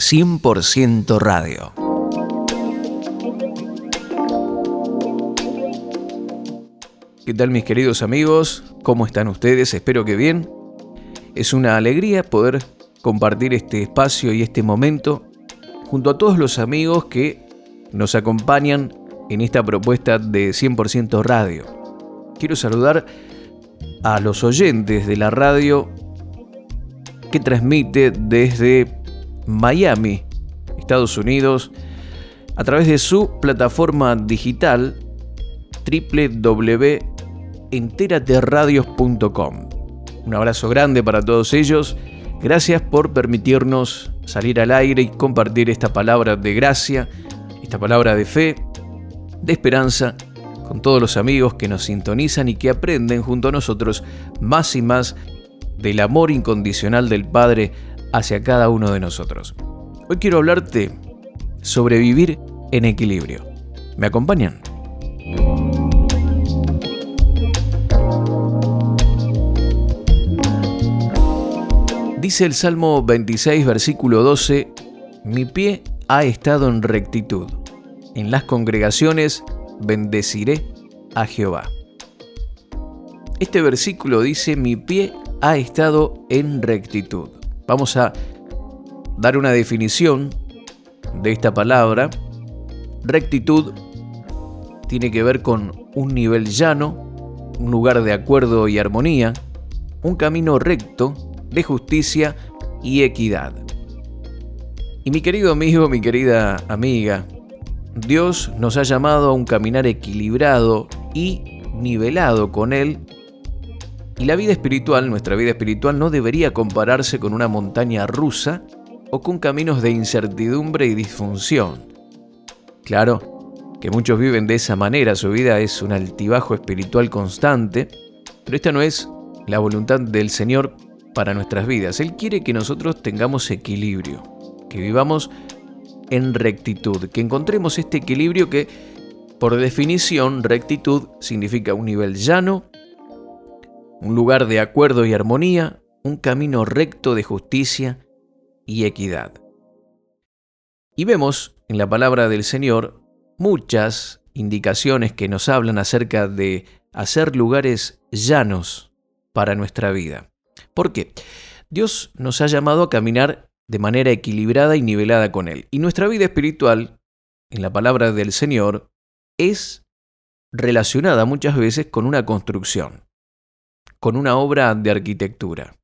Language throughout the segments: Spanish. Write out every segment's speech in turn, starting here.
100% radio. ¿Qué tal mis queridos amigos? ¿Cómo están ustedes? Espero que bien. Es una alegría poder compartir este espacio y este momento junto a todos los amigos que nos acompañan en esta propuesta de 100% radio. Quiero saludar a los oyentes de la radio que transmite desde Miami, Estados Unidos, a través de su plataforma digital www.enteraterradios.com. Un abrazo grande para todos ellos. Gracias por permitirnos salir al aire y compartir esta palabra de gracia, esta palabra de fe, de esperanza, con todos los amigos que nos sintonizan y que aprenden junto a nosotros más y más del amor incondicional del Padre hacia cada uno de nosotros. Hoy quiero hablarte sobre vivir en equilibrio. ¿Me acompañan? Dice el Salmo 26, versículo 12, Mi pie ha estado en rectitud. En las congregaciones bendeciré a Jehová. Este versículo dice, mi pie ha estado en rectitud. Vamos a dar una definición de esta palabra. Rectitud tiene que ver con un nivel llano, un lugar de acuerdo y armonía, un camino recto de justicia y equidad. Y mi querido amigo, mi querida amiga, Dios nos ha llamado a un caminar equilibrado y nivelado con Él y la vida espiritual, nuestra vida espiritual, no debería compararse con una montaña rusa o con caminos de incertidumbre y disfunción. Claro que muchos viven de esa manera, su vida es un altibajo espiritual constante, pero esta no es la voluntad del Señor para nuestras vidas. Él quiere que nosotros tengamos equilibrio, que vivamos en rectitud, que encontremos este equilibrio que, por definición, rectitud significa un nivel llano, un lugar de acuerdo y armonía, un camino recto de justicia y equidad. Y vemos en la palabra del Señor muchas indicaciones que nos hablan acerca de hacer lugares llanos para nuestra vida. ¿Por qué? Dios nos ha llamado a caminar de manera equilibrada y nivelada con Él. Y nuestra vida espiritual, en la palabra del Señor, es relacionada muchas veces con una construcción con una obra de arquitectura.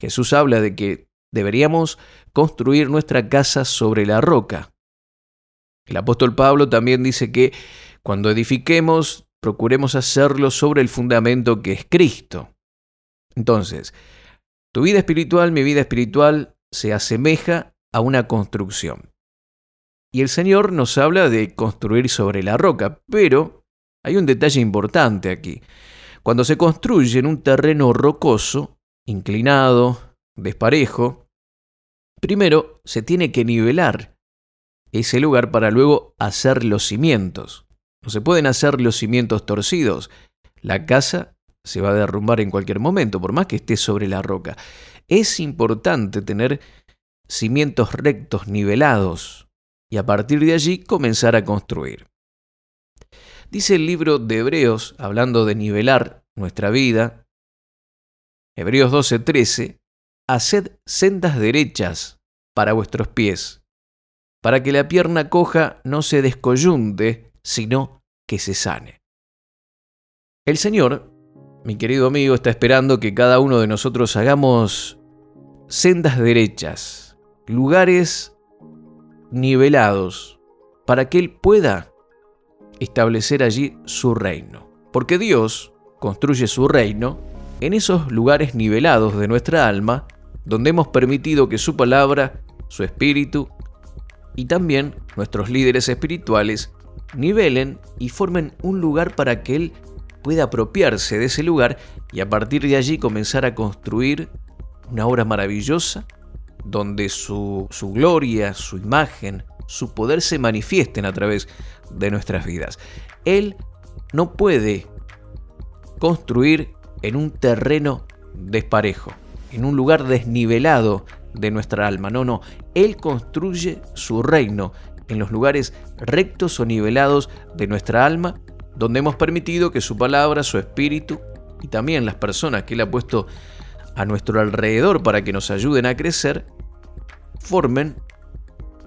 Jesús habla de que deberíamos construir nuestra casa sobre la roca. El apóstol Pablo también dice que cuando edifiquemos, procuremos hacerlo sobre el fundamento que es Cristo. Entonces, tu vida espiritual, mi vida espiritual, se asemeja a una construcción. Y el Señor nos habla de construir sobre la roca, pero hay un detalle importante aquí. Cuando se construye en un terreno rocoso, inclinado, desparejo, primero se tiene que nivelar ese lugar para luego hacer los cimientos. No se pueden hacer los cimientos torcidos. La casa se va a derrumbar en cualquier momento, por más que esté sobre la roca. Es importante tener cimientos rectos, nivelados, y a partir de allí comenzar a construir. Dice el libro de Hebreos, hablando de nivelar nuestra vida, Hebreos 12:13, haced sendas derechas para vuestros pies, para que la pierna coja no se descoyunte, sino que se sane. El Señor, mi querido amigo, está esperando que cada uno de nosotros hagamos sendas derechas, lugares nivelados, para que Él pueda establecer allí su reino. Porque Dios construye su reino en esos lugares nivelados de nuestra alma, donde hemos permitido que su palabra, su espíritu y también nuestros líderes espirituales nivelen y formen un lugar para que Él pueda apropiarse de ese lugar y a partir de allí comenzar a construir una obra maravillosa donde su, su gloria, su imagen, su poder se manifiesten a través de nuestras vidas. Él no puede construir en un terreno desparejo, en un lugar desnivelado de nuestra alma. No, no. Él construye su reino en los lugares rectos o nivelados de nuestra alma, donde hemos permitido que su palabra, su espíritu y también las personas que Él ha puesto a nuestro alrededor para que nos ayuden a crecer, formen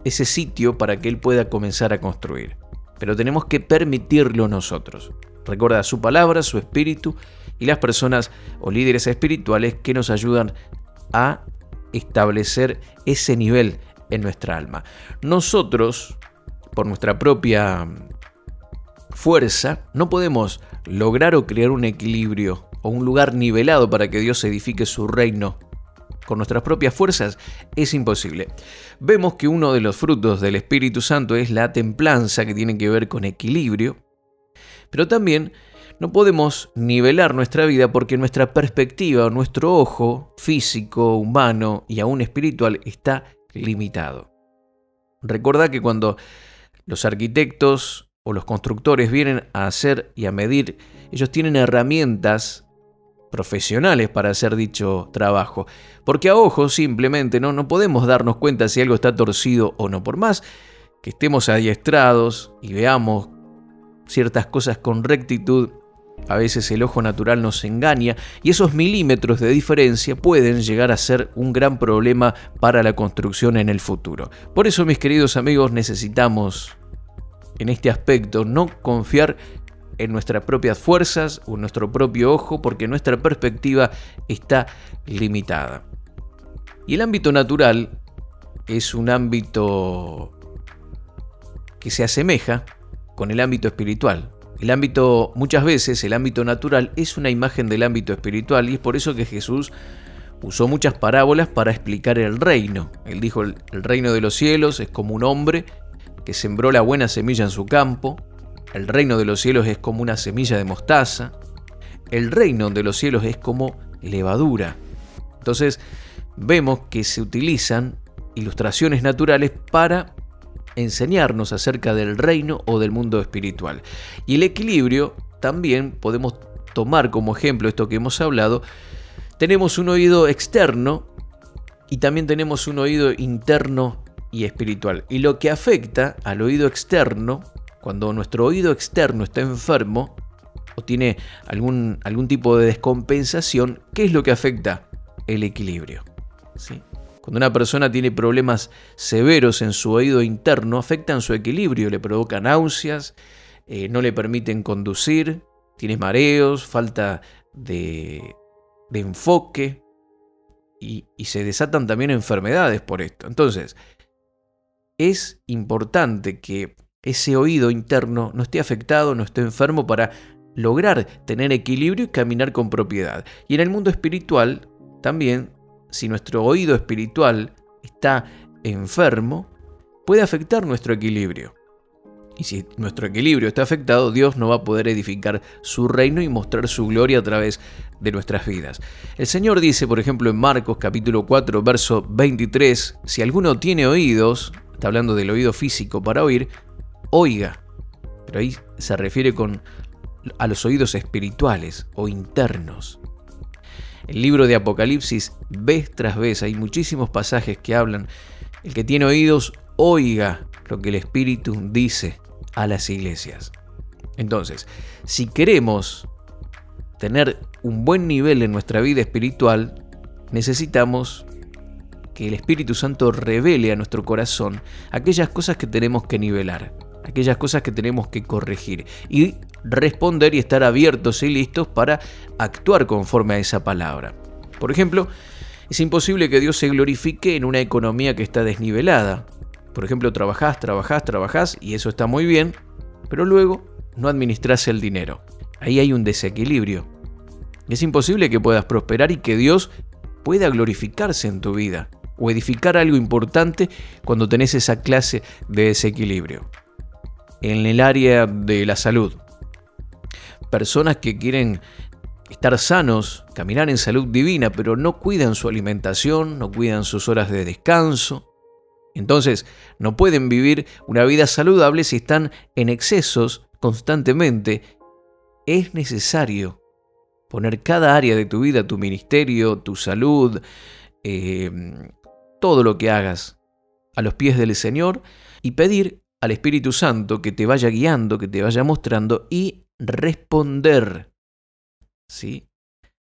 ese sitio para que Él pueda comenzar a construir. Pero tenemos que permitirlo nosotros. Recuerda su palabra, su espíritu y las personas o líderes espirituales que nos ayudan a establecer ese nivel en nuestra alma. Nosotros, por nuestra propia fuerza, no podemos lograr o crear un equilibrio o un lugar nivelado para que Dios edifique su reino con nuestras propias fuerzas es imposible. Vemos que uno de los frutos del Espíritu Santo es la templanza que tiene que ver con equilibrio, pero también no podemos nivelar nuestra vida porque nuestra perspectiva, nuestro ojo físico, humano y aún espiritual está limitado. Recuerda que cuando los arquitectos o los constructores vienen a hacer y a medir, ellos tienen herramientas profesionales para hacer dicho trabajo. Porque a ojo simplemente ¿no? no podemos darnos cuenta si algo está torcido o no. Por más que estemos adiestrados y veamos ciertas cosas con rectitud, a veces el ojo natural nos engaña y esos milímetros de diferencia pueden llegar a ser un gran problema para la construcción en el futuro. Por eso, mis queridos amigos, necesitamos en este aspecto no confiar en nuestras propias fuerzas o en nuestro propio ojo porque nuestra perspectiva está limitada. Y el ámbito natural es un ámbito que se asemeja con el ámbito espiritual. El ámbito, muchas veces, el ámbito natural es una imagen del ámbito espiritual y es por eso que Jesús usó muchas parábolas para explicar el reino. Él dijo, el reino de los cielos es como un hombre que sembró la buena semilla en su campo, el reino de los cielos es como una semilla de mostaza. El reino de los cielos es como levadura. Entonces vemos que se utilizan ilustraciones naturales para enseñarnos acerca del reino o del mundo espiritual. Y el equilibrio también podemos tomar como ejemplo esto que hemos hablado. Tenemos un oído externo y también tenemos un oído interno y espiritual. Y lo que afecta al oído externo cuando nuestro oído externo está enfermo o tiene algún, algún tipo de descompensación, ¿qué es lo que afecta? El equilibrio. Cuando una persona tiene problemas severos en su oído interno, afectan su equilibrio, le provoca náuseas, eh, no le permiten conducir, tiene mareos, falta de, enfoque y se desatan también enfermedades por esto. Entonces, es importante que ese oído interno no esté afectado, no esté enfermo para lograr tener equilibrio y caminar con propiedad. Y en el mundo espiritual, también, si nuestro oído espiritual está enfermo, puede afectar nuestro equilibrio. Y si nuestro equilibrio está afectado, Dios no va a poder edificar su reino y mostrar su gloria a través de nuestras vidas. El Señor dice, por ejemplo, en Marcos capítulo 4, verso 23, si alguno tiene oídos, está hablando del oído físico para oír, oiga. Pero ahí se refiere con, a los oídos espirituales o internos. El libro de Apocalipsis, vez tras vez, hay muchísimos pasajes que hablan, el que tiene oídos, oiga lo que el Espíritu dice a las iglesias. Entonces, si queremos tener un buen nivel en nuestra vida espiritual, necesitamos que el Espíritu Santo revele a nuestro corazón aquellas cosas que tenemos que nivelar aquellas cosas que tenemos que corregir y responder y estar abiertos y listos para actuar conforme a esa palabra. Por ejemplo, es imposible que Dios se glorifique en una economía que está desnivelada. Por ejemplo, trabajás, trabajás, trabajás y eso está muy bien, pero luego no administras el dinero. Ahí hay un desequilibrio. Es imposible que puedas prosperar y que Dios pueda glorificarse en tu vida o edificar algo importante cuando tenés esa clase de desequilibrio en el área de la salud. Personas que quieren estar sanos, caminar en salud divina, pero no cuidan su alimentación, no cuidan sus horas de descanso. Entonces, no pueden vivir una vida saludable si están en excesos constantemente. Es necesario poner cada área de tu vida, tu ministerio, tu salud, eh, todo lo que hagas a los pies del Señor y pedir al Espíritu Santo que te vaya guiando, que te vaya mostrando y responder. ¿Sí?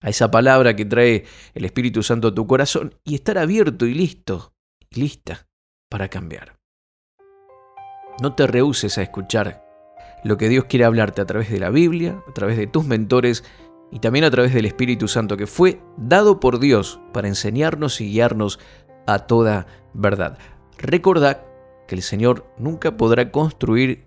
A esa palabra que trae el Espíritu Santo a tu corazón y estar abierto y listo, y lista para cambiar. No te rehuses a escuchar lo que Dios quiere hablarte a través de la Biblia, a través de tus mentores y también a través del Espíritu Santo que fue dado por Dios para enseñarnos y guiarnos a toda verdad. Recordad que el Señor nunca podrá construir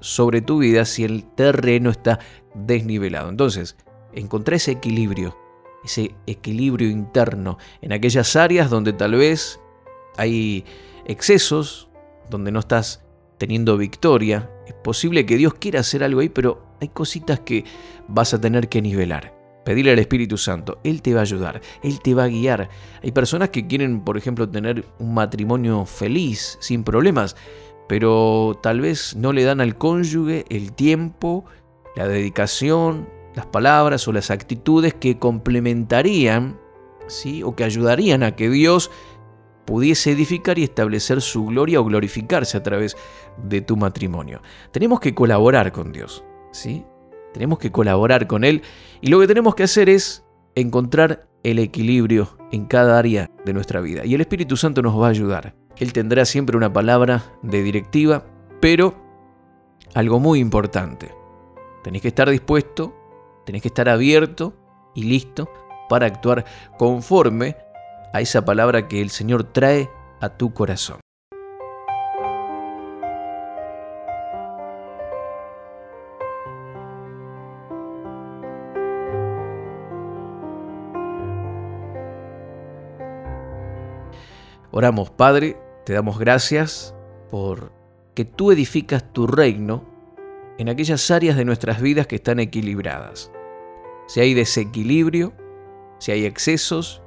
sobre tu vida si el terreno está desnivelado. Entonces, encontrá ese equilibrio, ese equilibrio interno en aquellas áreas donde tal vez hay excesos, donde no estás teniendo victoria. Es posible que Dios quiera hacer algo ahí, pero hay cositas que vas a tener que nivelar. Pedirle al Espíritu Santo, Él te va a ayudar, Él te va a guiar. Hay personas que quieren, por ejemplo, tener un matrimonio feliz, sin problemas, pero tal vez no le dan al cónyuge el tiempo, la dedicación, las palabras o las actitudes que complementarían, ¿sí? o que ayudarían a que Dios pudiese edificar y establecer su gloria o glorificarse a través de tu matrimonio. Tenemos que colaborar con Dios, ¿sí? Tenemos que colaborar con Él y lo que tenemos que hacer es encontrar el equilibrio en cada área de nuestra vida. Y el Espíritu Santo nos va a ayudar. Él tendrá siempre una palabra de directiva, pero algo muy importante. Tenés que estar dispuesto, tenés que estar abierto y listo para actuar conforme a esa palabra que el Señor trae a tu corazón. Oramos, Padre, te damos gracias por que tú edificas tu reino en aquellas áreas de nuestras vidas que están equilibradas. Si hay desequilibrio, si hay excesos,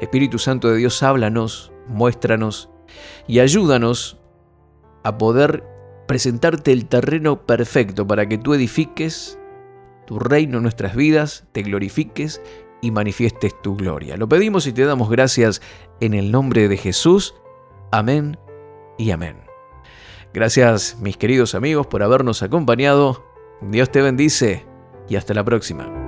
Espíritu Santo de Dios, háblanos, muéstranos y ayúdanos a poder presentarte el terreno perfecto para que tú edifiques tu reino en nuestras vidas, te glorifiques y manifiestes tu gloria. Lo pedimos y te damos gracias en el nombre de Jesús. Amén y amén. Gracias mis queridos amigos por habernos acompañado. Dios te bendice y hasta la próxima.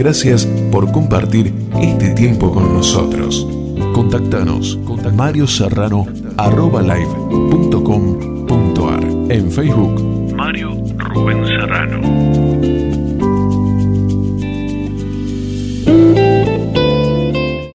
Gracias por compartir este tiempo con nosotros. Contactanos con Mario Serrano En Facebook, Mario Rubén Serrano.